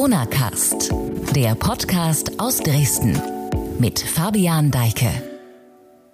Corona Cast, der Podcast aus Dresden mit Fabian Deike.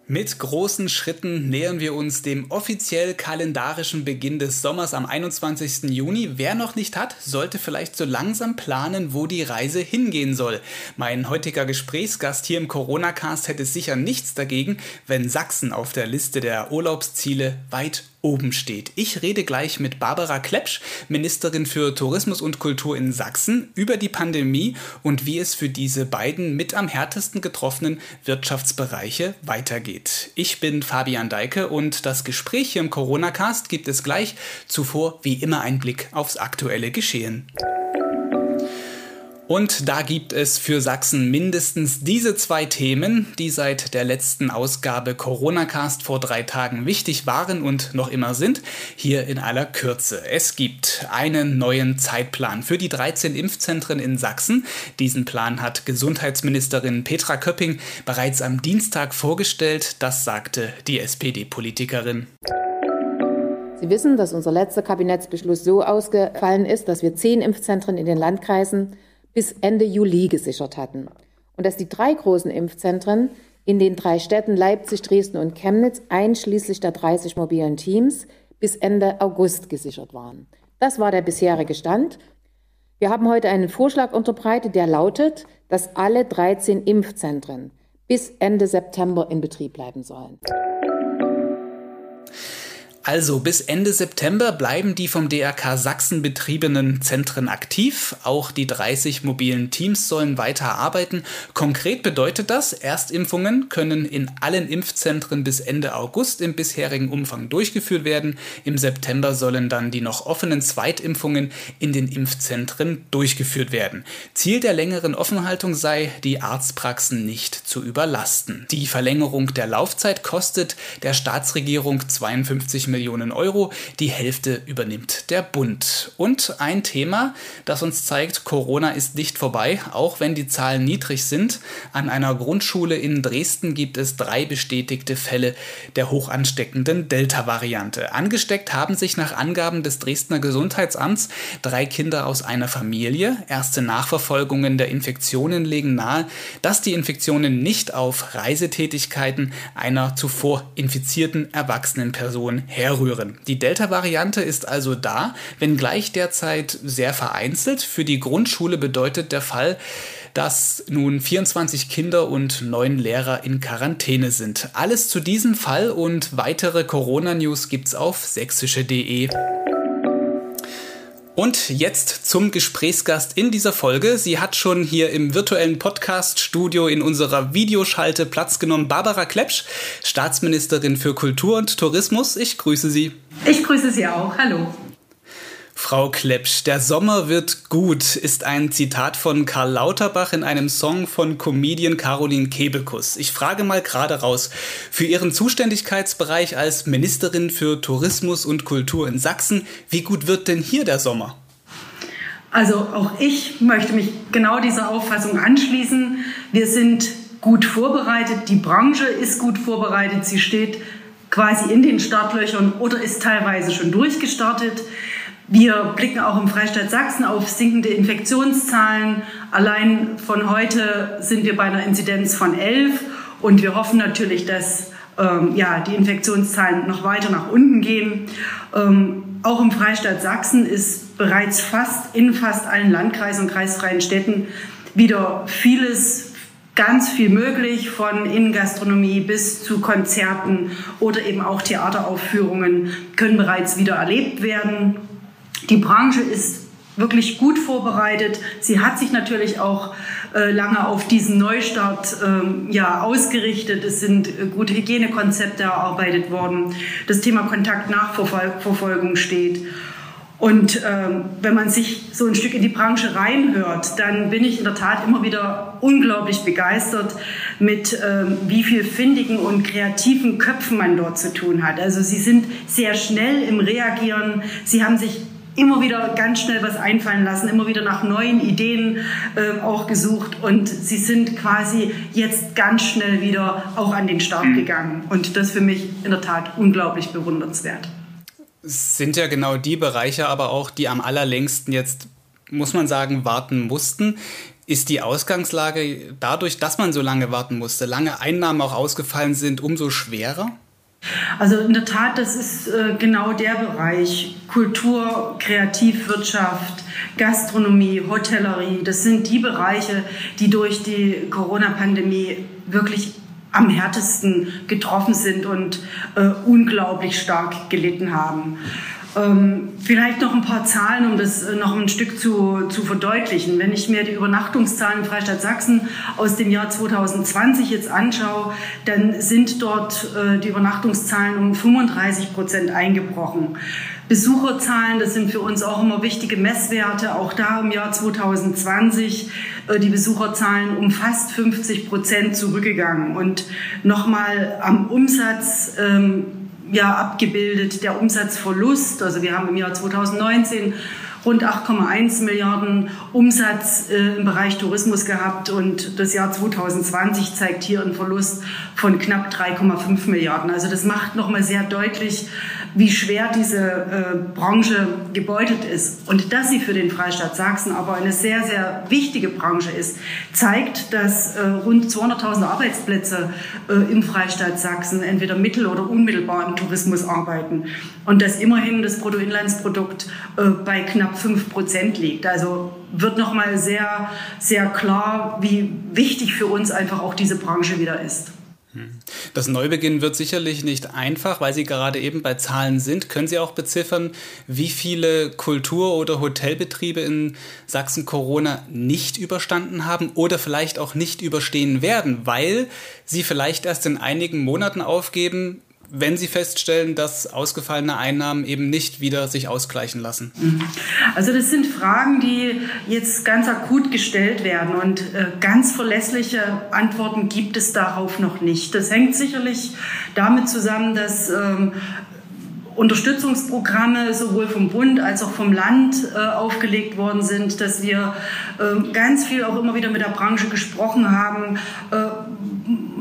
Mit großen Schritten nähern wir uns dem offiziell kalendarischen Beginn des Sommers am 21. Juni. Wer noch nicht hat, sollte vielleicht so langsam planen, wo die Reise hingehen soll. Mein heutiger Gesprächsgast hier im Corona-Cast hätte sicher nichts dagegen, wenn Sachsen auf der Liste der Urlaubsziele weit oben steht. Ich rede gleich mit Barbara Klepsch, Ministerin für Tourismus und Kultur in Sachsen, über die Pandemie und wie es für diese beiden mit am härtesten getroffenen Wirtschaftsbereiche weitergeht. Ich bin Fabian Deike und das Gespräch hier im Corona-Cast gibt es gleich. Zuvor wie immer ein Blick aufs aktuelle Geschehen. Und da gibt es für Sachsen mindestens diese zwei Themen, die seit der letzten Ausgabe Corona-Cast vor drei Tagen wichtig waren und noch immer sind, hier in aller Kürze. Es gibt einen neuen Zeitplan für die 13 Impfzentren in Sachsen. Diesen Plan hat Gesundheitsministerin Petra Köpping bereits am Dienstag vorgestellt. Das sagte die SPD-Politikerin. Sie wissen, dass unser letzter Kabinettsbeschluss so ausgefallen ist, dass wir zehn Impfzentren in den Landkreisen bis Ende Juli gesichert hatten und dass die drei großen Impfzentren in den drei Städten Leipzig, Dresden und Chemnitz einschließlich der 30 mobilen Teams bis Ende August gesichert waren. Das war der bisherige Stand. Wir haben heute einen Vorschlag unterbreitet, der lautet, dass alle 13 Impfzentren bis Ende September in Betrieb bleiben sollen. Also bis Ende September bleiben die vom DRK Sachsen betriebenen Zentren aktiv. Auch die 30 mobilen Teams sollen weiter arbeiten. Konkret bedeutet das, Erstimpfungen können in allen Impfzentren bis Ende August im bisherigen Umfang durchgeführt werden. Im September sollen dann die noch offenen Zweitimpfungen in den Impfzentren durchgeführt werden. Ziel der längeren Offenhaltung sei, die Arztpraxen nicht zu überlasten. Die Verlängerung der Laufzeit kostet der Staatsregierung 52 Millionen Millionen Euro. Die Hälfte übernimmt der Bund. Und ein Thema, das uns zeigt, Corona ist nicht vorbei, auch wenn die Zahlen niedrig sind. An einer Grundschule in Dresden gibt es drei bestätigte Fälle der hochansteckenden Delta-Variante. Angesteckt haben sich nach Angaben des Dresdner Gesundheitsamts drei Kinder aus einer Familie. Erste Nachverfolgungen der Infektionen legen nahe, dass die Infektionen nicht auf Reisetätigkeiten einer zuvor infizierten erwachsenen Person her herrühren. Die Delta-Variante ist also da, wenngleich derzeit sehr vereinzelt. Für die Grundschule bedeutet der Fall, dass nun 24 Kinder und 9 Lehrer in Quarantäne sind. Alles zu diesem Fall und weitere Corona-News gibt's auf sächsische.de. Und jetzt zum Gesprächsgast in dieser Folge. Sie hat schon hier im virtuellen Podcast-Studio in unserer Videoschalte Platz genommen. Barbara Klepsch, Staatsministerin für Kultur und Tourismus. Ich grüße Sie. Ich grüße Sie auch. Hallo. Frau Klepsch, der Sommer wird gut, ist ein Zitat von Karl Lauterbach in einem Song von Comedian Caroline Kebekus. Ich frage mal gerade raus, für Ihren Zuständigkeitsbereich als Ministerin für Tourismus und Kultur in Sachsen, wie gut wird denn hier der Sommer? Also auch ich möchte mich genau dieser Auffassung anschließen. Wir sind gut vorbereitet, die Branche ist gut vorbereitet, sie steht quasi in den Startlöchern oder ist teilweise schon durchgestartet. Wir blicken auch im Freistaat Sachsen auf sinkende Infektionszahlen. Allein von heute sind wir bei einer Inzidenz von 11 und wir hoffen natürlich, dass ähm, ja, die Infektionszahlen noch weiter nach unten gehen. Ähm, auch im Freistaat Sachsen ist bereits fast in fast allen Landkreisen und kreisfreien Städten wieder vieles ganz viel möglich, von Innengastronomie bis zu Konzerten oder eben auch Theateraufführungen können bereits wieder erlebt werden. Die Branche ist wirklich gut vorbereitet. Sie hat sich natürlich auch äh, lange auf diesen Neustart ähm, ja, ausgerichtet. Es sind äh, gute Hygienekonzepte erarbeitet worden. Das Thema Kontaktnachverfolgung steht. Und ähm, wenn man sich so ein Stück in die Branche reinhört, dann bin ich in der Tat immer wieder unglaublich begeistert mit ähm, wie viel findigen und kreativen Köpfen man dort zu tun hat. Also sie sind sehr schnell im Reagieren. Sie haben sich immer wieder ganz schnell was einfallen lassen, immer wieder nach neuen Ideen äh, auch gesucht und sie sind quasi jetzt ganz schnell wieder auch an den Start mhm. gegangen und das für mich in der Tat unglaublich bewundernswert. Es sind ja genau die Bereiche aber auch, die am allerlängsten jetzt muss man sagen, warten mussten. Ist die Ausgangslage dadurch, dass man so lange warten musste, lange Einnahmen auch ausgefallen sind, umso schwerer? Also in der Tat, das ist äh, genau der Bereich Kultur, Kreativwirtschaft, Gastronomie, Hotellerie. Das sind die Bereiche, die durch die Corona-Pandemie wirklich am härtesten getroffen sind und äh, unglaublich stark gelitten haben. Ähm, vielleicht noch ein paar Zahlen, um das äh, noch ein Stück zu, zu verdeutlichen. Wenn ich mir die Übernachtungszahlen im Freistaat Sachsen aus dem Jahr 2020 jetzt anschaue, dann sind dort äh, die Übernachtungszahlen um 35 Prozent eingebrochen. Besucherzahlen, das sind für uns auch immer wichtige Messwerte. Auch da im Jahr 2020 äh, die Besucherzahlen um fast 50 Prozent zurückgegangen. Und nochmal am Umsatz ähm, ja, abgebildet der Umsatzverlust. Also wir haben im Jahr 2019 rund 8,1 Milliarden Umsatz äh, im Bereich Tourismus gehabt und das Jahr 2020 zeigt hier einen Verlust von knapp 3,5 Milliarden. Also das macht nochmal sehr deutlich, wie schwer diese äh, Branche gebeutelt ist. Und dass sie für den Freistaat Sachsen aber eine sehr, sehr wichtige Branche ist, zeigt, dass äh, rund 200.000 Arbeitsplätze äh, im Freistaat Sachsen entweder mittel- oder unmittelbar im Tourismus arbeiten. Und dass immerhin das Bruttoinlandsprodukt äh, bei knapp 5 Prozent liegt. Also wird nochmal sehr, sehr klar, wie wichtig für uns einfach auch diese Branche wieder ist. Das Neubeginn wird sicherlich nicht einfach, weil Sie gerade eben bei Zahlen sind. Können Sie auch beziffern, wie viele Kultur- oder Hotelbetriebe in Sachsen Corona nicht überstanden haben oder vielleicht auch nicht überstehen werden, weil sie vielleicht erst in einigen Monaten aufgeben, wenn Sie feststellen, dass ausgefallene Einnahmen eben nicht wieder sich ausgleichen lassen? Mhm. Also das sind Fragen, die jetzt ganz akut gestellt werden und äh, ganz verlässliche Antworten gibt es darauf noch nicht. Das hängt sicherlich damit zusammen, dass ähm, Unterstützungsprogramme sowohl vom Bund als auch vom Land äh, aufgelegt worden sind, dass wir äh, ganz viel auch immer wieder mit der Branche gesprochen haben, äh,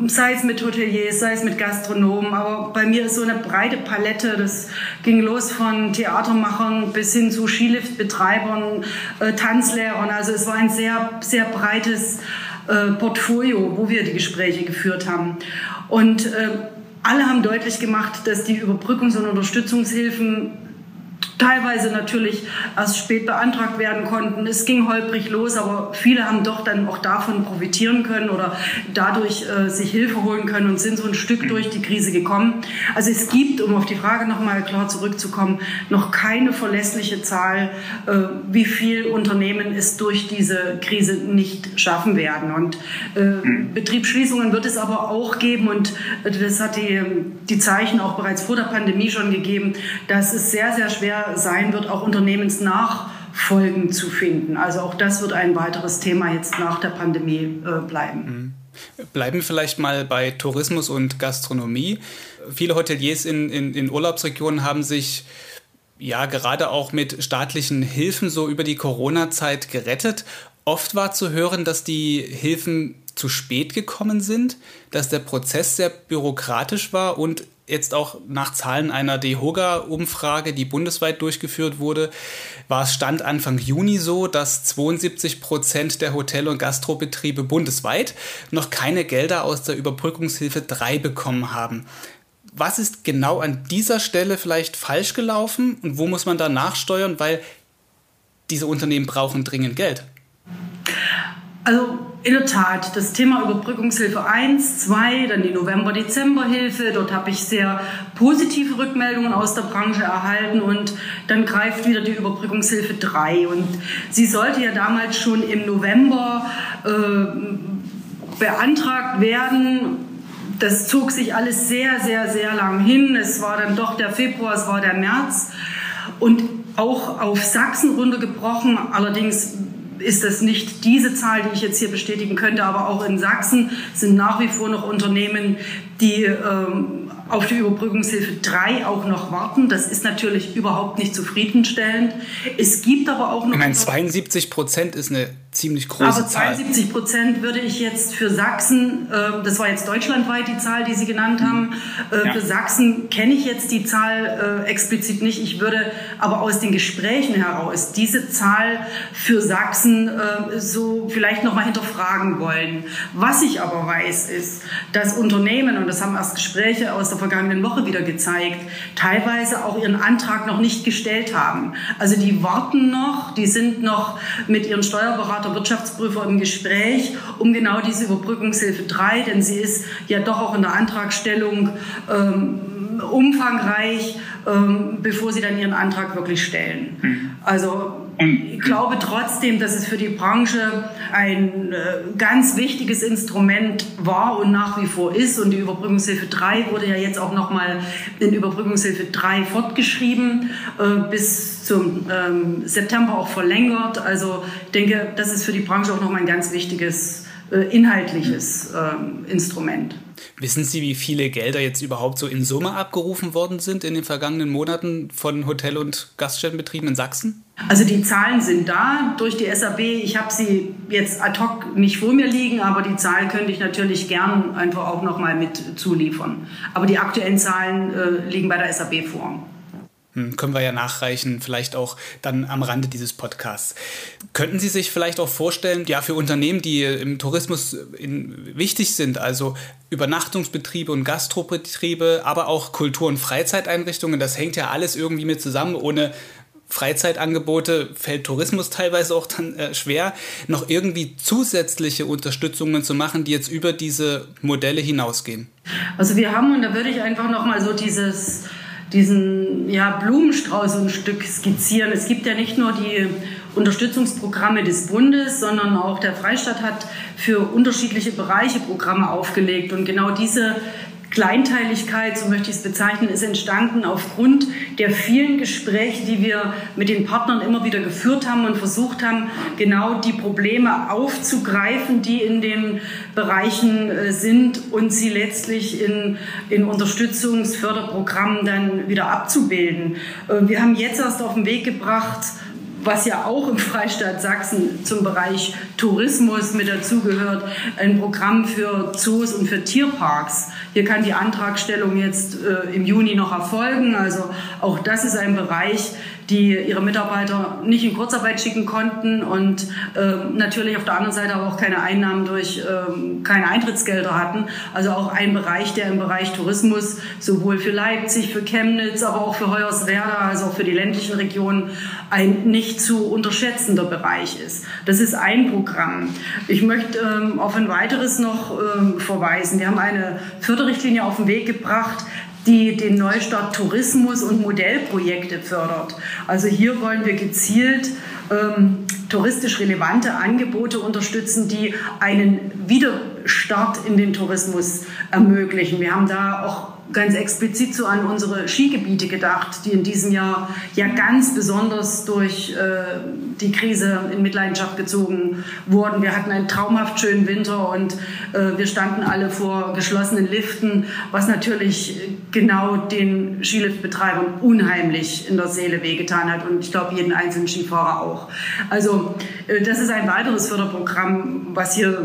sei es mit Hoteliers, sei es mit Gastronomen, aber bei mir ist so eine breite Palette, das ging los von Theatermachern bis hin zu Skiliftbetreibern, äh, Tanzlehrern, also es war ein sehr, sehr breites äh, Portfolio, wo wir die Gespräche geführt haben. Und äh, alle haben deutlich gemacht, dass die Überbrückungs- und Unterstützungshilfen teilweise natürlich erst spät beantragt werden konnten. Es ging holprig los, aber viele haben doch dann auch davon profitieren können oder dadurch äh, sich Hilfe holen können und sind so ein Stück durch die Krise gekommen. Also es gibt, um auf die Frage nochmal klar zurückzukommen, noch keine verlässliche Zahl, äh, wie viel Unternehmen es durch diese Krise nicht schaffen werden. Und äh, Betriebsschließungen wird es aber auch geben und das hat die, die Zeichen auch bereits vor der Pandemie schon gegeben, dass es sehr, sehr schwer sein wird, auch Unternehmensnachfolgen zu finden. Also auch das wird ein weiteres Thema jetzt nach der Pandemie äh, bleiben. Mhm. Bleiben vielleicht mal bei Tourismus und Gastronomie. Viele Hoteliers in, in, in Urlaubsregionen haben sich ja gerade auch mit staatlichen Hilfen so über die Corona-Zeit gerettet. Oft war zu hören, dass die Hilfen zu spät gekommen sind, dass der Prozess sehr bürokratisch war und jetzt auch nach Zahlen einer DEHOGA-Umfrage, die bundesweit durchgeführt wurde, war es Stand Anfang Juni so, dass 72 Prozent der Hotel- und Gastrobetriebe bundesweit noch keine Gelder aus der Überbrückungshilfe 3 bekommen haben. Was ist genau an dieser Stelle vielleicht falsch gelaufen und wo muss man da nachsteuern, weil diese Unternehmen brauchen dringend Geld? Also in der Tat, das Thema Überbrückungshilfe 1, 2, dann die November-Dezember-Hilfe, dort habe ich sehr positive Rückmeldungen aus der Branche erhalten und dann greift wieder die Überbrückungshilfe 3. Und sie sollte ja damals schon im November äh, beantragt werden. Das zog sich alles sehr, sehr, sehr lang hin. Es war dann doch der Februar, es war der März. Und auch auf Sachsen runtergebrochen, allerdings ist das nicht diese Zahl, die ich jetzt hier bestätigen könnte, aber auch in Sachsen sind nach wie vor noch Unternehmen, die ähm, auf die Überbrückungshilfe 3 auch noch warten. Das ist natürlich überhaupt nicht zufriedenstellend. Es gibt aber auch noch. Ich meine, 72 Prozent ist eine ziemlich große Aber 72 Prozent würde ich jetzt für Sachsen, äh, das war jetzt deutschlandweit die Zahl, die Sie genannt haben, äh, ja. für Sachsen kenne ich jetzt die Zahl äh, explizit nicht. Ich würde aber aus den Gesprächen heraus diese Zahl für Sachsen äh, so vielleicht nochmal hinterfragen wollen. Was ich aber weiß, ist, dass Unternehmen, und das haben erst Gespräche aus der vergangenen Woche wieder gezeigt, teilweise auch ihren Antrag noch nicht gestellt haben. Also die warten noch, die sind noch mit ihren Steuerberatern Berater, Wirtschaftsprüfer im Gespräch um genau diese Überbrückungshilfe 3, denn sie ist ja doch auch in der Antragstellung ähm, umfangreich, ähm, bevor sie dann ihren Antrag wirklich stellen. Hm. Also ich glaube trotzdem, dass es für die Branche ein äh, ganz wichtiges Instrument war und nach wie vor ist. Und die Überbrückungshilfe 3 wurde ja jetzt auch nochmal in Überbrückungshilfe 3 fortgeschrieben, äh, bis zum ähm, September auch verlängert. Also ich denke, das ist für die Branche auch nochmal ein ganz wichtiges äh, inhaltliches ähm, Instrument. Wissen Sie, wie viele Gelder jetzt überhaupt so in Summe abgerufen worden sind in den vergangenen Monaten von Hotel- und Gaststättenbetrieben in Sachsen? Also die Zahlen sind da durch die SAB. Ich habe sie jetzt ad hoc nicht vor mir liegen, aber die Zahlen könnte ich natürlich gern einfach auch noch mal mit zuliefern. Aber die aktuellen Zahlen äh, liegen bei der SAB vor. Hm, können wir ja nachreichen, vielleicht auch dann am Rande dieses Podcasts. Könnten Sie sich vielleicht auch vorstellen, ja, für Unternehmen, die im Tourismus in, wichtig sind, also Übernachtungsbetriebe und Gastrobetriebe, aber auch Kultur- und Freizeiteinrichtungen, das hängt ja alles irgendwie mit zusammen. Ohne Freizeitangebote fällt Tourismus teilweise auch dann äh, schwer, noch irgendwie zusätzliche Unterstützungen zu machen, die jetzt über diese Modelle hinausgehen. Also wir haben, und da würde ich einfach noch mal so dieses diesen ja, Blumenstrauß ein Stück skizzieren. Es gibt ja nicht nur die Unterstützungsprogramme des Bundes, sondern auch der Freistaat hat für unterschiedliche Bereiche Programme aufgelegt. Und genau diese Kleinteiligkeit, so möchte ich es bezeichnen, ist entstanden aufgrund der vielen Gespräche, die wir mit den Partnern immer wieder geführt haben und versucht haben, genau die Probleme aufzugreifen, die in den Bereichen äh, sind und sie letztlich in, in Unterstützungsförderprogrammen dann wieder abzubilden. Äh, wir haben jetzt erst auf den Weg gebracht, was ja auch im Freistaat Sachsen zum Bereich Tourismus mit dazugehört, ein Programm für Zoos und für Tierparks. Hier kann die Antragstellung jetzt äh, im Juni noch erfolgen. Also auch das ist ein Bereich, die ihre Mitarbeiter nicht in Kurzarbeit schicken konnten und äh, natürlich auf der anderen Seite aber auch keine Einnahmen durch äh, keine Eintrittsgelder hatten. Also auch ein Bereich, der im Bereich Tourismus sowohl für Leipzig, für Chemnitz, aber auch für Hoyerswerda, also auch für die ländlichen Regionen ein nicht zu unterschätzender Bereich ist. Das ist ein Programm. Ich möchte ähm, auf ein weiteres noch ähm, verweisen. Wir haben eine Förderrichtlinie auf den Weg gebracht, die den Neustart Tourismus und Modellprojekte fördert. Also hier wollen wir gezielt ähm, touristisch relevante Angebote unterstützen, die einen Widerstart in den Tourismus ermöglichen. Wir haben da auch ganz explizit so an unsere Skigebiete gedacht, die in diesem Jahr ja ganz besonders durch äh, die Krise in Mitleidenschaft gezogen wurden. Wir hatten einen traumhaft schönen Winter und äh, wir standen alle vor geschlossenen Liften, was natürlich genau den Skiliftbetreibern unheimlich in der Seele wehgetan hat und ich glaube jeden einzelnen Skifahrer auch. Also äh, das ist ein weiteres Förderprogramm, was hier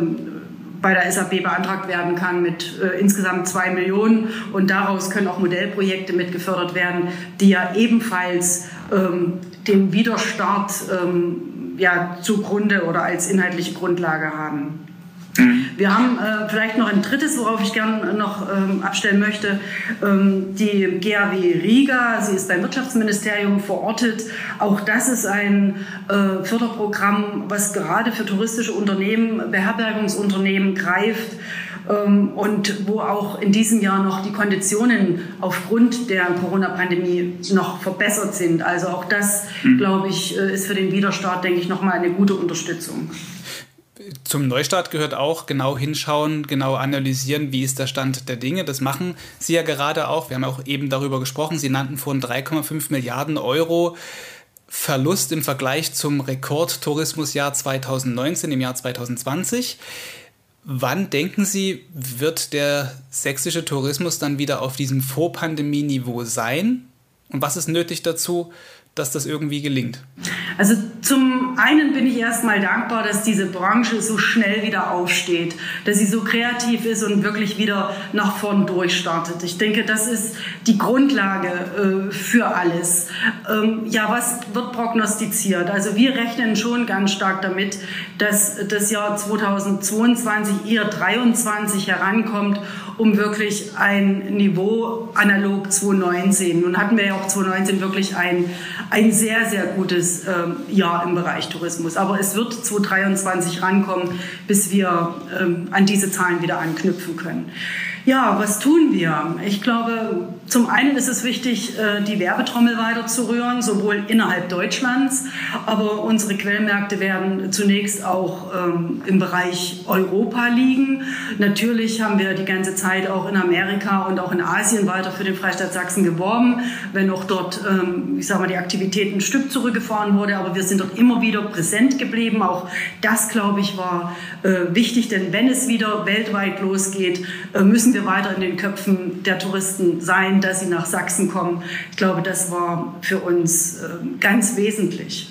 bei der SAP beantragt werden kann mit äh, insgesamt zwei Millionen. Und daraus können auch Modellprojekte mitgefördert werden, die ja ebenfalls ähm, den Widerstart ähm, ja, zugrunde oder als inhaltliche Grundlage haben. Mhm. Wir haben äh, vielleicht noch ein drittes, worauf ich gerne noch ähm, abstellen möchte. Ähm, die GAW Riga, sie ist beim Wirtschaftsministerium verortet. Auch das ist ein äh, Förderprogramm, was gerade für touristische Unternehmen, Beherbergungsunternehmen greift ähm, und wo auch in diesem Jahr noch die Konditionen aufgrund der Corona-Pandemie noch verbessert sind. Also auch das, mhm. glaube ich, äh, ist für den Widerstart, denke ich, nochmal eine gute Unterstützung zum Neustart gehört auch genau hinschauen, genau analysieren, wie ist der Stand der Dinge. Das machen Sie ja gerade auch. Wir haben auch eben darüber gesprochen. Sie nannten vorhin 3,5 Milliarden Euro Verlust im Vergleich zum Rekordtourismusjahr 2019 im Jahr 2020. Wann denken Sie, wird der sächsische Tourismus dann wieder auf diesem Vorpandemie-Niveau sein? Und was ist nötig dazu, dass das irgendwie gelingt? Also zum einen bin ich erstmal dankbar, dass diese Branche so schnell wieder aufsteht, dass sie so kreativ ist und wirklich wieder nach vorn durchstartet. Ich denke, das ist die Grundlage äh, für alles. Ähm, ja, was wird prognostiziert? Also wir rechnen schon ganz stark damit, dass das Jahr 2022 eher 23 herankommt um wirklich ein Niveau analog 2019. Nun hatten wir ja auch 2019 wirklich ein, ein sehr, sehr gutes ähm, Jahr im Bereich Tourismus. Aber es wird 2023 rankommen, bis wir ähm, an diese Zahlen wieder anknüpfen können. Ja, was tun wir? Ich glaube, zum einen ist es wichtig, äh, die Werbetrommel weiter zu rühren, sowohl innerhalb Deutschlands, aber unsere Quellmärkte werden zunächst auch ähm, im Bereich Europa liegen. Natürlich haben wir die ganze Zeit auch in Amerika und auch in Asien weiter für den Freistaat Sachsen geworben, wenn auch dort, ähm, ich sage mal, die Aktivität ein Stück zurückgefahren wurde, aber wir sind dort immer wieder präsent geblieben. Auch das, glaube ich, war äh, wichtig, denn wenn es wieder weltweit losgeht, äh, müssen wir weiter in den Köpfen der Touristen sein, dass sie nach Sachsen kommen. Ich glaube, das war für uns äh, ganz wesentlich.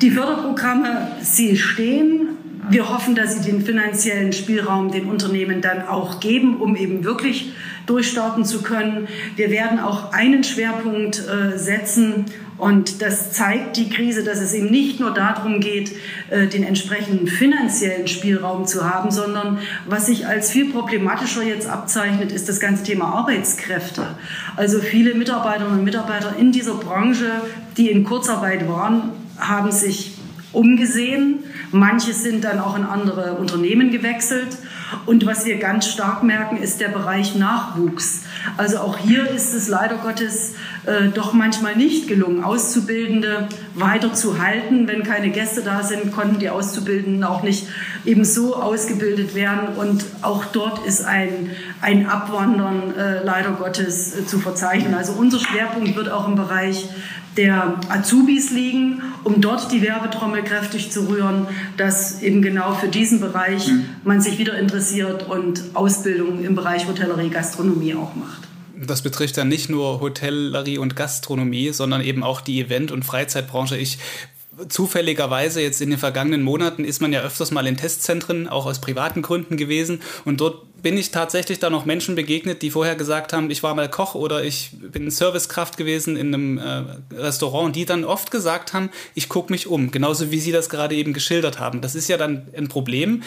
Die Förderprogramme, sie stehen. Wir hoffen, dass sie den finanziellen Spielraum den Unternehmen dann auch geben, um eben wirklich durchstarten zu können. Wir werden auch einen Schwerpunkt äh, setzen und das zeigt die Krise, dass es eben nicht nur darum geht, äh, den entsprechenden finanziellen Spielraum zu haben, sondern was sich als viel problematischer jetzt abzeichnet, ist das ganze Thema Arbeitskräfte. Also viele Mitarbeiterinnen und Mitarbeiter in dieser Branche, die in Kurzarbeit waren, haben sich umgesehen. Manche sind dann auch in andere Unternehmen gewechselt. Und was wir ganz stark merken, ist der Bereich Nachwuchs. Also auch hier ist es leider Gottes äh, doch manchmal nicht gelungen, Auszubildende weiterzuhalten. Wenn keine Gäste da sind, konnten die Auszubildenden auch nicht eben so ausgebildet werden. Und auch dort ist ein, ein Abwandern äh, leider Gottes äh, zu verzeichnen. Also unser Schwerpunkt wird auch im Bereich der Azubis liegen, um dort die Werbetrommel kräftig zu rühren, dass eben genau für diesen Bereich mhm. man sich wieder interessiert und Ausbildung im Bereich Hotellerie, Gastronomie auch macht. Das betrifft dann nicht nur Hotellerie und Gastronomie, sondern eben auch die Event- und Freizeitbranche. Ich zufälligerweise jetzt in den vergangenen Monaten ist man ja öfters mal in Testzentren, auch aus privaten Gründen gewesen. Und dort bin ich tatsächlich da noch Menschen begegnet, die vorher gesagt haben, ich war mal Koch oder ich bin Servicekraft gewesen in einem äh, Restaurant, die dann oft gesagt haben, ich gucke mich um. Genauso wie Sie das gerade eben geschildert haben. Das ist ja dann ein Problem,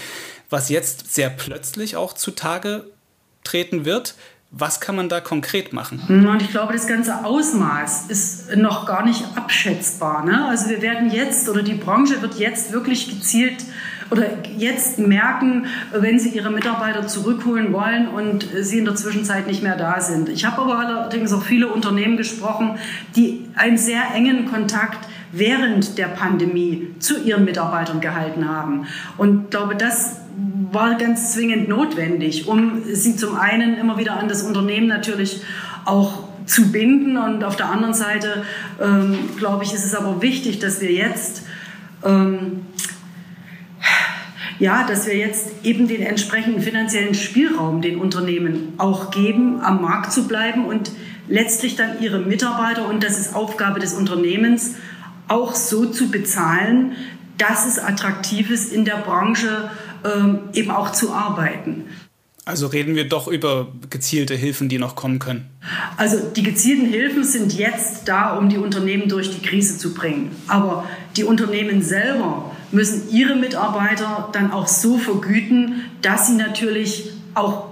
was jetzt sehr plötzlich auch zutage treten wird. Was kann man da konkret machen? Und ich glaube, das ganze Ausmaß ist noch gar nicht abschätzbar. Ne? Also wir werden jetzt oder die Branche wird jetzt wirklich gezielt oder jetzt merken, wenn sie ihre Mitarbeiter zurückholen wollen und sie in der Zwischenzeit nicht mehr da sind. Ich habe aber allerdings auch viele Unternehmen gesprochen, die einen sehr engen Kontakt während der Pandemie zu ihren Mitarbeitern gehalten haben. Und glaube, das war ganz zwingend notwendig, um sie zum einen immer wieder an das Unternehmen natürlich auch zu binden. Und auf der anderen Seite, ähm, glaube ich, ist es aber wichtig, dass wir jetzt ähm, ja, dass wir jetzt eben den entsprechenden finanziellen Spielraum den Unternehmen auch geben, am Markt zu bleiben und letztlich dann ihre Mitarbeiter, und das ist Aufgabe des Unternehmens, auch so zu bezahlen, dass es attraktiv ist, in der Branche eben auch zu arbeiten. Also reden wir doch über gezielte Hilfen, die noch kommen können. Also die gezielten Hilfen sind jetzt da, um die Unternehmen durch die Krise zu bringen. Aber die Unternehmen selber müssen ihre Mitarbeiter dann auch so vergüten, dass sie natürlich auch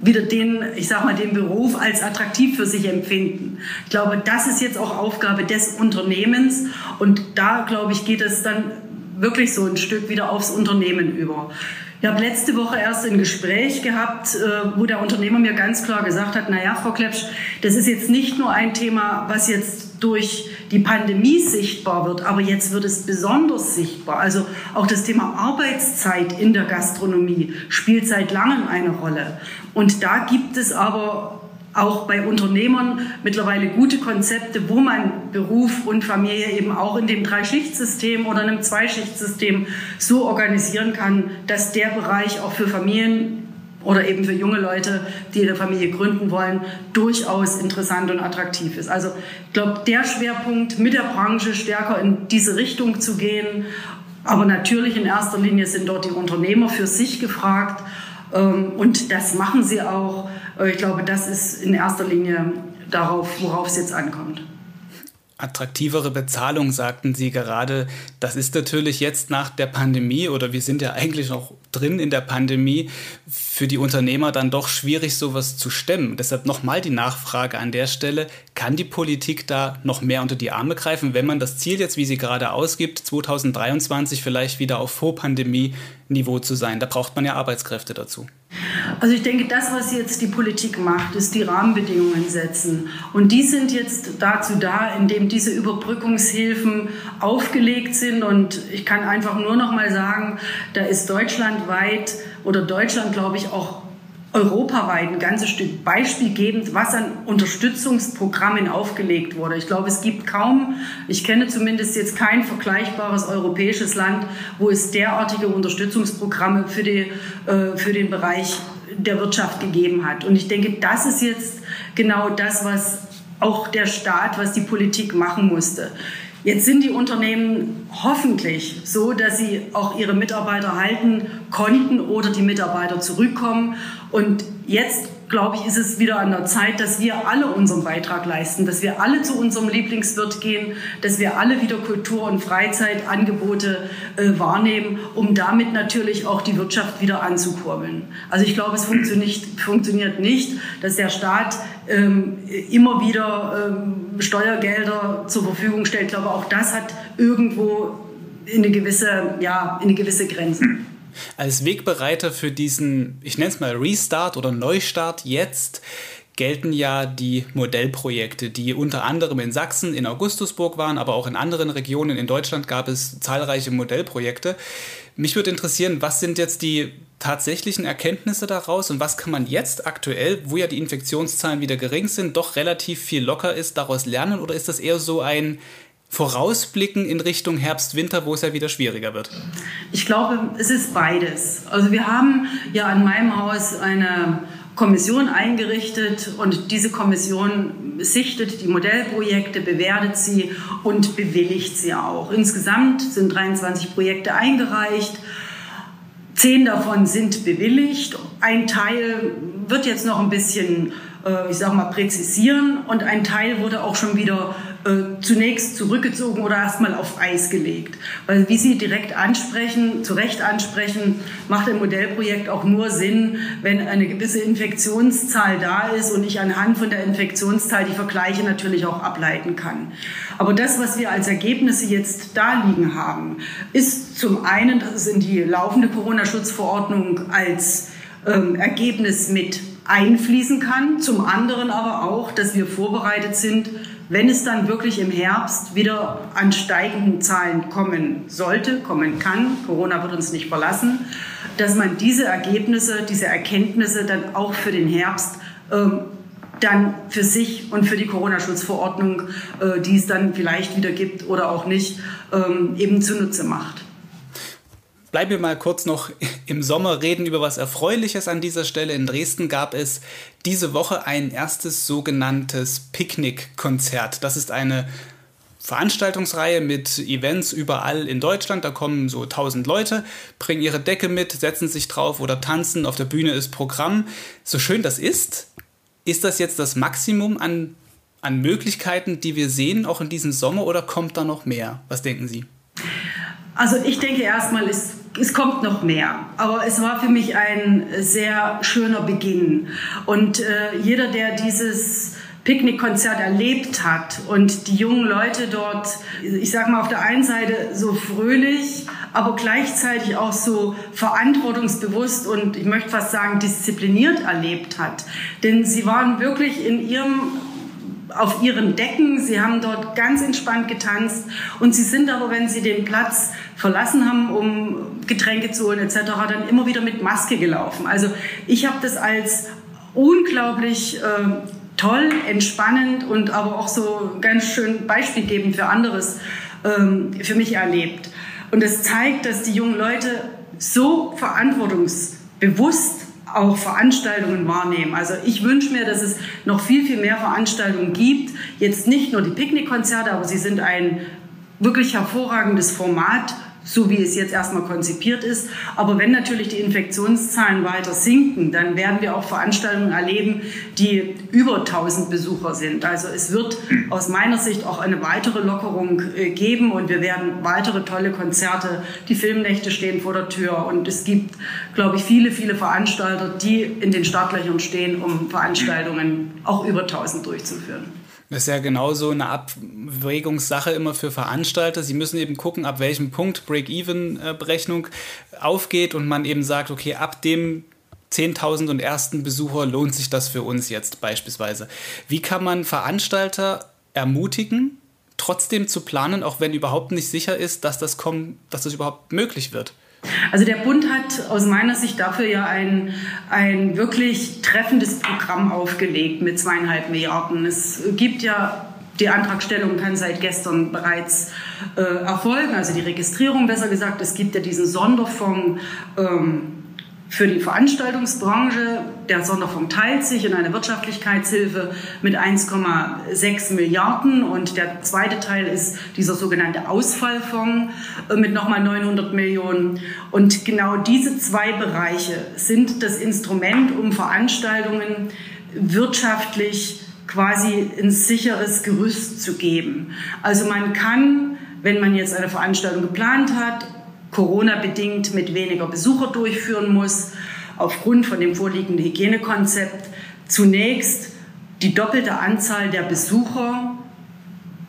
wieder den, ich sag mal, den Beruf als attraktiv für sich empfinden. Ich glaube, das ist jetzt auch Aufgabe des Unternehmens und da, glaube ich, geht es dann wirklich so ein Stück wieder aufs Unternehmen über. Ich habe letzte Woche erst ein Gespräch gehabt, äh, wo der Unternehmer mir ganz klar gesagt hat, naja, Frau Klepsch, das ist jetzt nicht nur ein Thema, was jetzt durch die Pandemie sichtbar wird, aber jetzt wird es besonders sichtbar. Also auch das Thema Arbeitszeit in der Gastronomie spielt seit langem eine Rolle. Und da gibt es aber auch bei Unternehmern mittlerweile gute Konzepte, wo man Beruf und Familie eben auch in dem Dreischichtsystem oder einem Zweischichtsystem so organisieren kann, dass der Bereich auch für Familien oder eben für junge Leute, die eine Familie gründen wollen, durchaus interessant und attraktiv ist. Also ich glaube, der Schwerpunkt mit der Branche stärker in diese Richtung zu gehen. Aber natürlich in erster Linie sind dort die Unternehmer für sich gefragt. Ähm, und das machen sie auch. Äh, ich glaube, das ist in erster Linie darauf, worauf es jetzt ankommt attraktivere Bezahlung, sagten Sie gerade. Das ist natürlich jetzt nach der Pandemie oder wir sind ja eigentlich noch drin in der Pandemie für die Unternehmer dann doch schwierig, sowas zu stemmen. Deshalb nochmal die Nachfrage an der Stelle. Kann die Politik da noch mehr unter die Arme greifen, wenn man das Ziel jetzt, wie sie gerade ausgibt, 2023 vielleicht wieder auf Vorpandemie-Niveau zu sein? Da braucht man ja Arbeitskräfte dazu. Also ich denke, das, was jetzt die Politik macht, ist die Rahmenbedingungen setzen. Und die sind jetzt dazu da, indem diese Überbrückungshilfen aufgelegt sind. Und ich kann einfach nur noch mal sagen, da ist deutschlandweit oder Deutschland, glaube ich, auch europaweit ein ganzes Stück beispielgebend, was an Unterstützungsprogrammen aufgelegt wurde. Ich glaube, es gibt kaum, ich kenne zumindest jetzt kein vergleichbares europäisches Land, wo es derartige Unterstützungsprogramme für, die, äh, für den Bereich der Wirtschaft gegeben hat. Und ich denke, das ist jetzt genau das, was auch der Staat, was die Politik machen musste. Jetzt sind die Unternehmen hoffentlich so, dass sie auch ihre Mitarbeiter halten konnten oder die Mitarbeiter zurückkommen. Und jetzt glaube ich, ist es wieder an der Zeit, dass wir alle unseren Beitrag leisten, dass wir alle zu unserem Lieblingswirt gehen, dass wir alle wieder Kultur- und Freizeitangebote äh, wahrnehmen, um damit natürlich auch die Wirtschaft wieder anzukurbeln. Also ich glaube, es funktioniert, funktioniert nicht, dass der Staat ähm, immer wieder ähm, Steuergelder zur Verfügung stellt. Ich glaube, auch das hat irgendwo eine gewisse, ja, eine gewisse Grenze. Als Wegbereiter für diesen, ich nenne es mal Restart oder Neustart jetzt, gelten ja die Modellprojekte, die unter anderem in Sachsen, in Augustusburg waren, aber auch in anderen Regionen in Deutschland gab es zahlreiche Modellprojekte. Mich würde interessieren, was sind jetzt die tatsächlichen Erkenntnisse daraus und was kann man jetzt aktuell, wo ja die Infektionszahlen wieder gering sind, doch relativ viel locker ist, daraus lernen oder ist das eher so ein vorausblicken in Richtung Herbst, Winter, wo es ja wieder schwieriger wird? Ich glaube, es ist beides. Also wir haben ja an meinem Haus eine Kommission eingerichtet und diese Kommission sichtet die Modellprojekte, bewertet sie und bewilligt sie auch. Insgesamt sind 23 Projekte eingereicht. Zehn davon sind bewilligt. Ein Teil wird jetzt noch ein bisschen, äh, ich sage mal, präzisieren und ein Teil wurde auch schon wieder äh, zunächst zurückgezogen oder erstmal auf Eis gelegt. Weil wie Sie direkt ansprechen, zu Recht ansprechen, macht ein Modellprojekt auch nur Sinn, wenn eine gewisse Infektionszahl da ist und ich anhand von der Infektionszahl die Vergleiche natürlich auch ableiten kann. Aber das, was wir als Ergebnisse jetzt da liegen haben, ist zum einen, dass es in die laufende Corona-Schutzverordnung als ähm, Ergebnis mit einfließen kann, zum anderen aber auch, dass wir vorbereitet sind wenn es dann wirklich im Herbst wieder an steigenden Zahlen kommen sollte, kommen kann, Corona wird uns nicht verlassen, dass man diese Ergebnisse, diese Erkenntnisse dann auch für den Herbst ähm, dann für sich und für die Corona-Schutzverordnung, äh, die es dann vielleicht wieder gibt oder auch nicht, ähm, eben zunutze macht. Bleiben wir mal kurz noch im Sommer, reden über was Erfreuliches an dieser Stelle. In Dresden gab es diese Woche ein erstes sogenanntes Picknick-Konzert. Das ist eine Veranstaltungsreihe mit Events überall in Deutschland. Da kommen so 1000 Leute, bringen ihre Decke mit, setzen sich drauf oder tanzen. Auf der Bühne ist Programm. So schön das ist, ist das jetzt das Maximum an, an Möglichkeiten, die wir sehen, auch in diesem Sommer, oder kommt da noch mehr? Was denken Sie? Also ich denke erstmal ist es kommt noch mehr. Aber es war für mich ein sehr schöner Beginn. Und äh, jeder, der dieses Picknickkonzert erlebt hat und die jungen Leute dort, ich sag mal auf der einen Seite so fröhlich, aber gleichzeitig auch so verantwortungsbewusst und ich möchte fast sagen diszipliniert erlebt hat. Denn sie waren wirklich in ihrem auf ihren Decken, sie haben dort ganz entspannt getanzt und sie sind aber, wenn sie den Platz verlassen haben, um Getränke zu holen etc., dann immer wieder mit Maske gelaufen. Also ich habe das als unglaublich äh, toll, entspannend und aber auch so ganz schön beispielgebend für anderes ähm, für mich erlebt. Und es zeigt, dass die jungen Leute so verantwortungsbewusst auch Veranstaltungen wahrnehmen. Also ich wünsche mir, dass es noch viel, viel mehr Veranstaltungen gibt. Jetzt nicht nur die Picknickkonzerte, aber sie sind ein wirklich hervorragendes Format so wie es jetzt erstmal konzipiert ist. Aber wenn natürlich die Infektionszahlen weiter sinken, dann werden wir auch Veranstaltungen erleben, die über 1000 Besucher sind. Also es wird aus meiner Sicht auch eine weitere Lockerung äh, geben und wir werden weitere tolle Konzerte, die Filmnächte stehen vor der Tür und es gibt, glaube ich, viele, viele Veranstalter, die in den Startlöchern stehen, um Veranstaltungen auch über 1000 durchzuführen. Das ist ja genauso eine Abwägungssache immer für Veranstalter. Sie müssen eben gucken, ab welchem Punkt Break-Even-Berechnung aufgeht und man eben sagt, okay, ab dem 10.000 und ersten Besucher lohnt sich das für uns jetzt beispielsweise. Wie kann man Veranstalter ermutigen, trotzdem zu planen, auch wenn überhaupt nicht sicher ist, dass das, kommt, dass das überhaupt möglich wird? Also der Bund hat aus meiner Sicht dafür ja ein, ein wirklich treffendes Programm aufgelegt mit zweieinhalb Milliarden. Es gibt ja die Antragstellung kann seit gestern bereits äh, erfolgen, also die Registrierung besser gesagt. Es gibt ja diesen Sonderfonds ähm, für die Veranstaltungsbranche. Der Sonderfonds teilt sich in eine Wirtschaftlichkeitshilfe mit 1,6 Milliarden und der zweite Teil ist dieser sogenannte Ausfallfonds äh, mit nochmal 900 Millionen. Und genau diese zwei Bereiche sind das Instrument, um Veranstaltungen wirtschaftlich quasi ein sicheres Gerüst zu geben. Also man kann, wenn man jetzt eine Veranstaltung geplant hat, Corona-bedingt mit weniger Besucher durchführen muss, aufgrund von dem vorliegenden Hygienekonzept zunächst die doppelte Anzahl der Besucher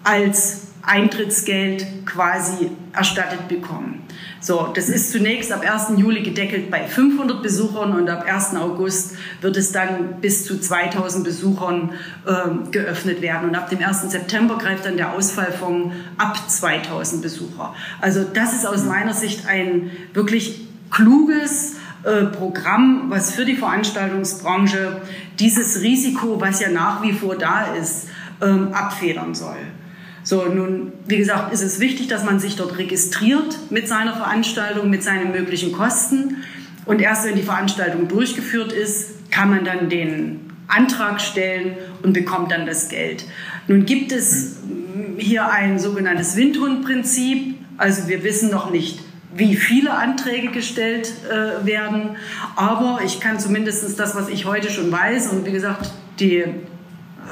als Eintrittsgeld quasi erstattet bekommen. So, das ist zunächst ab 1. Juli gedeckelt bei 500 Besuchern und ab 1. August wird es dann bis zu 2000 Besuchern äh, geöffnet werden. Und ab dem 1. September greift dann der Ausfallfonds ab 2000 Besucher. Also das ist aus meiner Sicht ein wirklich kluges äh, Programm, was für die Veranstaltungsbranche dieses Risiko, was ja nach wie vor da ist, ähm, abfedern soll. So, nun, wie gesagt, ist es wichtig, dass man sich dort registriert mit seiner Veranstaltung, mit seinen möglichen Kosten. Und erst wenn die Veranstaltung durchgeführt ist, kann man dann den Antrag stellen und bekommt dann das Geld. Nun gibt es hier ein sogenanntes Windhundprinzip. Also wir wissen noch nicht, wie viele Anträge gestellt äh, werden. Aber ich kann zumindest das, was ich heute schon weiß, und wie gesagt, die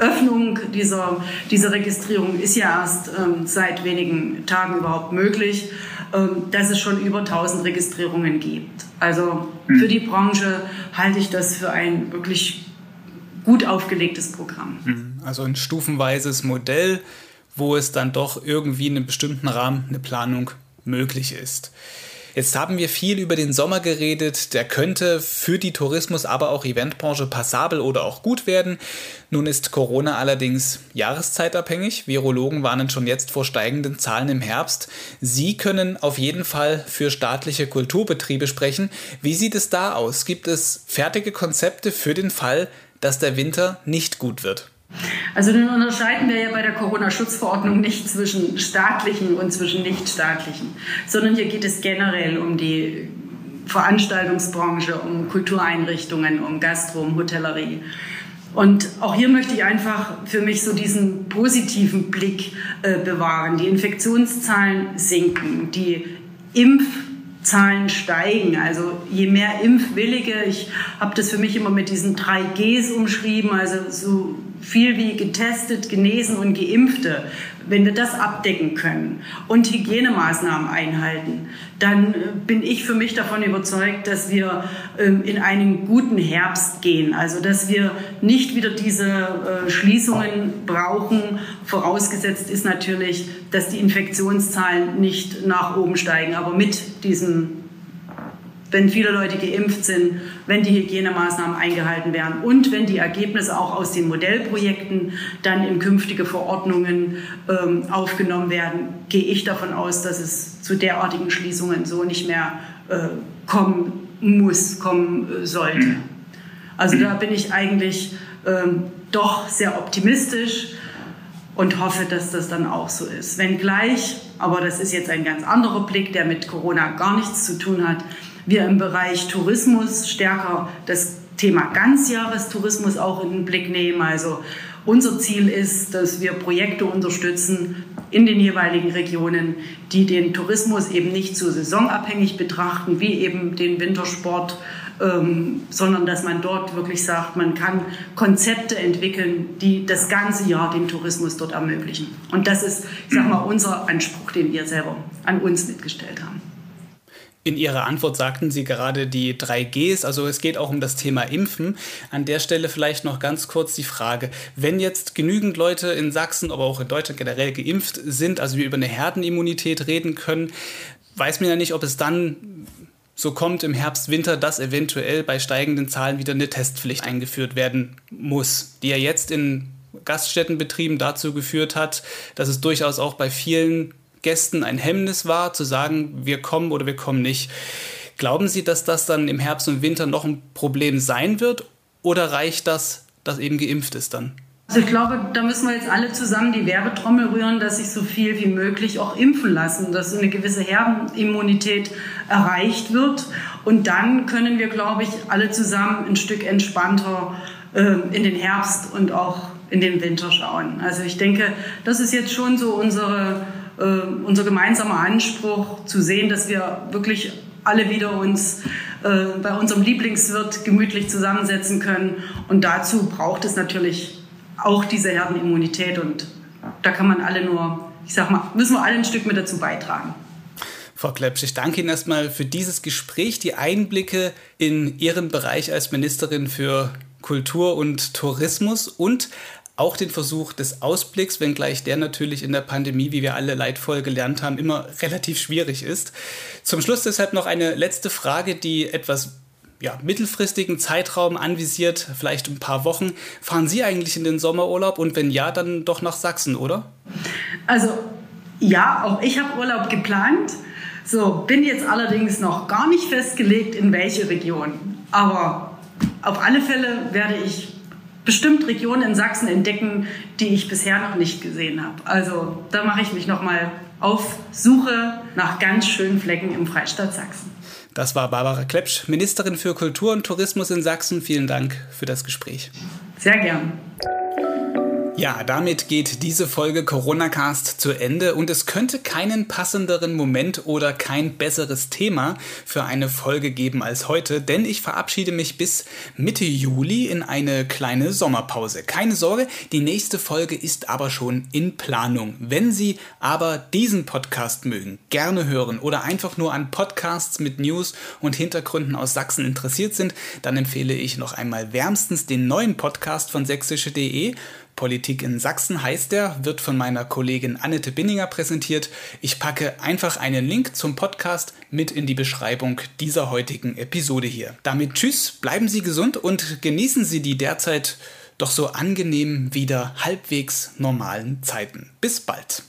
Öffnung dieser, dieser Registrierung ist ja erst ähm, seit wenigen Tagen überhaupt möglich, ähm, dass es schon über 1000 Registrierungen gibt. Also hm. für die Branche halte ich das für ein wirklich gut aufgelegtes Programm. Hm. Also ein stufenweises Modell, wo es dann doch irgendwie in einem bestimmten Rahmen eine Planung möglich ist. Jetzt haben wir viel über den Sommer geredet. Der könnte für die Tourismus, aber auch Eventbranche passabel oder auch gut werden. Nun ist Corona allerdings jahreszeitabhängig. Virologen warnen schon jetzt vor steigenden Zahlen im Herbst. Sie können auf jeden Fall für staatliche Kulturbetriebe sprechen. Wie sieht es da aus? Gibt es fertige Konzepte für den Fall, dass der Winter nicht gut wird? Also nun unterscheiden wir ja bei der Corona-Schutzverordnung nicht zwischen staatlichen und zwischen nichtstaatlichen, sondern hier geht es generell um die Veranstaltungsbranche, um Kultureinrichtungen, um Gastro, um Hotellerie. Und auch hier möchte ich einfach für mich so diesen positiven Blick äh, bewahren. Die Infektionszahlen sinken, die Impfzahlen steigen. Also je mehr Impfwillige, ich habe das für mich immer mit diesen drei Gs umschrieben, also so viel wie getestet, genesen und geimpfte, wenn wir das abdecken können und Hygienemaßnahmen einhalten, dann äh, bin ich für mich davon überzeugt, dass wir ähm, in einen guten Herbst gehen. Also dass wir nicht wieder diese äh, Schließungen brauchen. Vorausgesetzt ist natürlich, dass die Infektionszahlen nicht nach oben steigen. Aber mit diesem wenn viele Leute geimpft sind, wenn die Hygienemaßnahmen eingehalten werden und wenn die Ergebnisse auch aus den Modellprojekten dann in künftige Verordnungen ähm, aufgenommen werden, gehe ich davon aus, dass es zu derartigen Schließungen so nicht mehr äh, kommen muss, kommen äh, sollte. Also da bin ich eigentlich ähm, doch sehr optimistisch und hoffe, dass das dann auch so ist. Wenngleich, aber das ist jetzt ein ganz anderer Blick, der mit Corona gar nichts zu tun hat, wir im Bereich Tourismus stärker das Thema Ganzjahrestourismus auch in den Blick nehmen. Also unser Ziel ist, dass wir Projekte unterstützen in den jeweiligen Regionen, die den Tourismus eben nicht so saisonabhängig betrachten, wie eben den Wintersport, ähm, sondern dass man dort wirklich sagt, man kann Konzepte entwickeln, die das ganze Jahr den Tourismus dort ermöglichen. Und das ist, ich sag mal, unser Anspruch, den wir selber an uns mitgestellt haben. In Ihrer Antwort sagten Sie gerade die 3Gs, also es geht auch um das Thema Impfen. An der Stelle vielleicht noch ganz kurz die Frage, wenn jetzt genügend Leute in Sachsen, aber auch in Deutschland generell geimpft sind, also wir über eine Herdenimmunität reden können, weiß man ja nicht, ob es dann so kommt im Herbst, Winter, dass eventuell bei steigenden Zahlen wieder eine Testpflicht eingeführt werden muss, die ja jetzt in Gaststättenbetrieben dazu geführt hat, dass es durchaus auch bei vielen Gästen ein Hemmnis war, zu sagen, wir kommen oder wir kommen nicht. Glauben Sie, dass das dann im Herbst und Winter noch ein Problem sein wird oder reicht das, dass eben geimpft ist dann? Also ich glaube, da müssen wir jetzt alle zusammen die Werbetrommel rühren, dass sich so viel wie möglich auch impfen lassen, dass eine gewisse Herdenimmunität erreicht wird. Und dann können wir, glaube ich, alle zusammen ein Stück entspannter äh, in den Herbst und auch in den Winter schauen. Also ich denke, das ist jetzt schon so unsere äh, unser gemeinsamer Anspruch zu sehen, dass wir wirklich alle wieder uns äh, bei unserem Lieblingswirt gemütlich zusammensetzen können. Und dazu braucht es natürlich auch diese Herdenimmunität. Und da kann man alle nur, ich sag mal, müssen wir alle ein Stück mit dazu beitragen. Frau Klepsch, ich danke Ihnen erstmal für dieses Gespräch, die Einblicke in Ihren Bereich als Ministerin für Kultur und Tourismus und auch den Versuch des Ausblicks, wenngleich der natürlich in der Pandemie, wie wir alle leidvoll gelernt haben, immer relativ schwierig ist. Zum Schluss deshalb noch eine letzte Frage, die etwas ja, mittelfristigen Zeitraum anvisiert, vielleicht ein paar Wochen. Fahren Sie eigentlich in den Sommerurlaub und wenn ja, dann doch nach Sachsen, oder? Also ja, auch ich habe Urlaub geplant. So, bin jetzt allerdings noch gar nicht festgelegt, in welche Region. Aber auf alle Fälle werde ich bestimmt Regionen in Sachsen entdecken, die ich bisher noch nicht gesehen habe. Also da mache ich mich noch mal auf Suche nach ganz schönen Flecken im Freistaat Sachsen. Das war Barbara Klepsch, Ministerin für Kultur und Tourismus in Sachsen. Vielen Dank für das Gespräch. Sehr gern. Ja, damit geht diese Folge Corona Cast zu Ende und es könnte keinen passenderen Moment oder kein besseres Thema für eine Folge geben als heute, denn ich verabschiede mich bis Mitte Juli in eine kleine Sommerpause. Keine Sorge, die nächste Folge ist aber schon in Planung. Wenn Sie aber diesen Podcast mögen, gerne hören oder einfach nur an Podcasts mit News und Hintergründen aus Sachsen interessiert sind, dann empfehle ich noch einmal wärmstens den neuen Podcast von sächsische.de Politik in Sachsen heißt er, wird von meiner Kollegin Annette Binninger präsentiert. Ich packe einfach einen Link zum Podcast mit in die Beschreibung dieser heutigen Episode hier. Damit tschüss, bleiben Sie gesund und genießen Sie die derzeit doch so angenehm wieder halbwegs normalen Zeiten. Bis bald.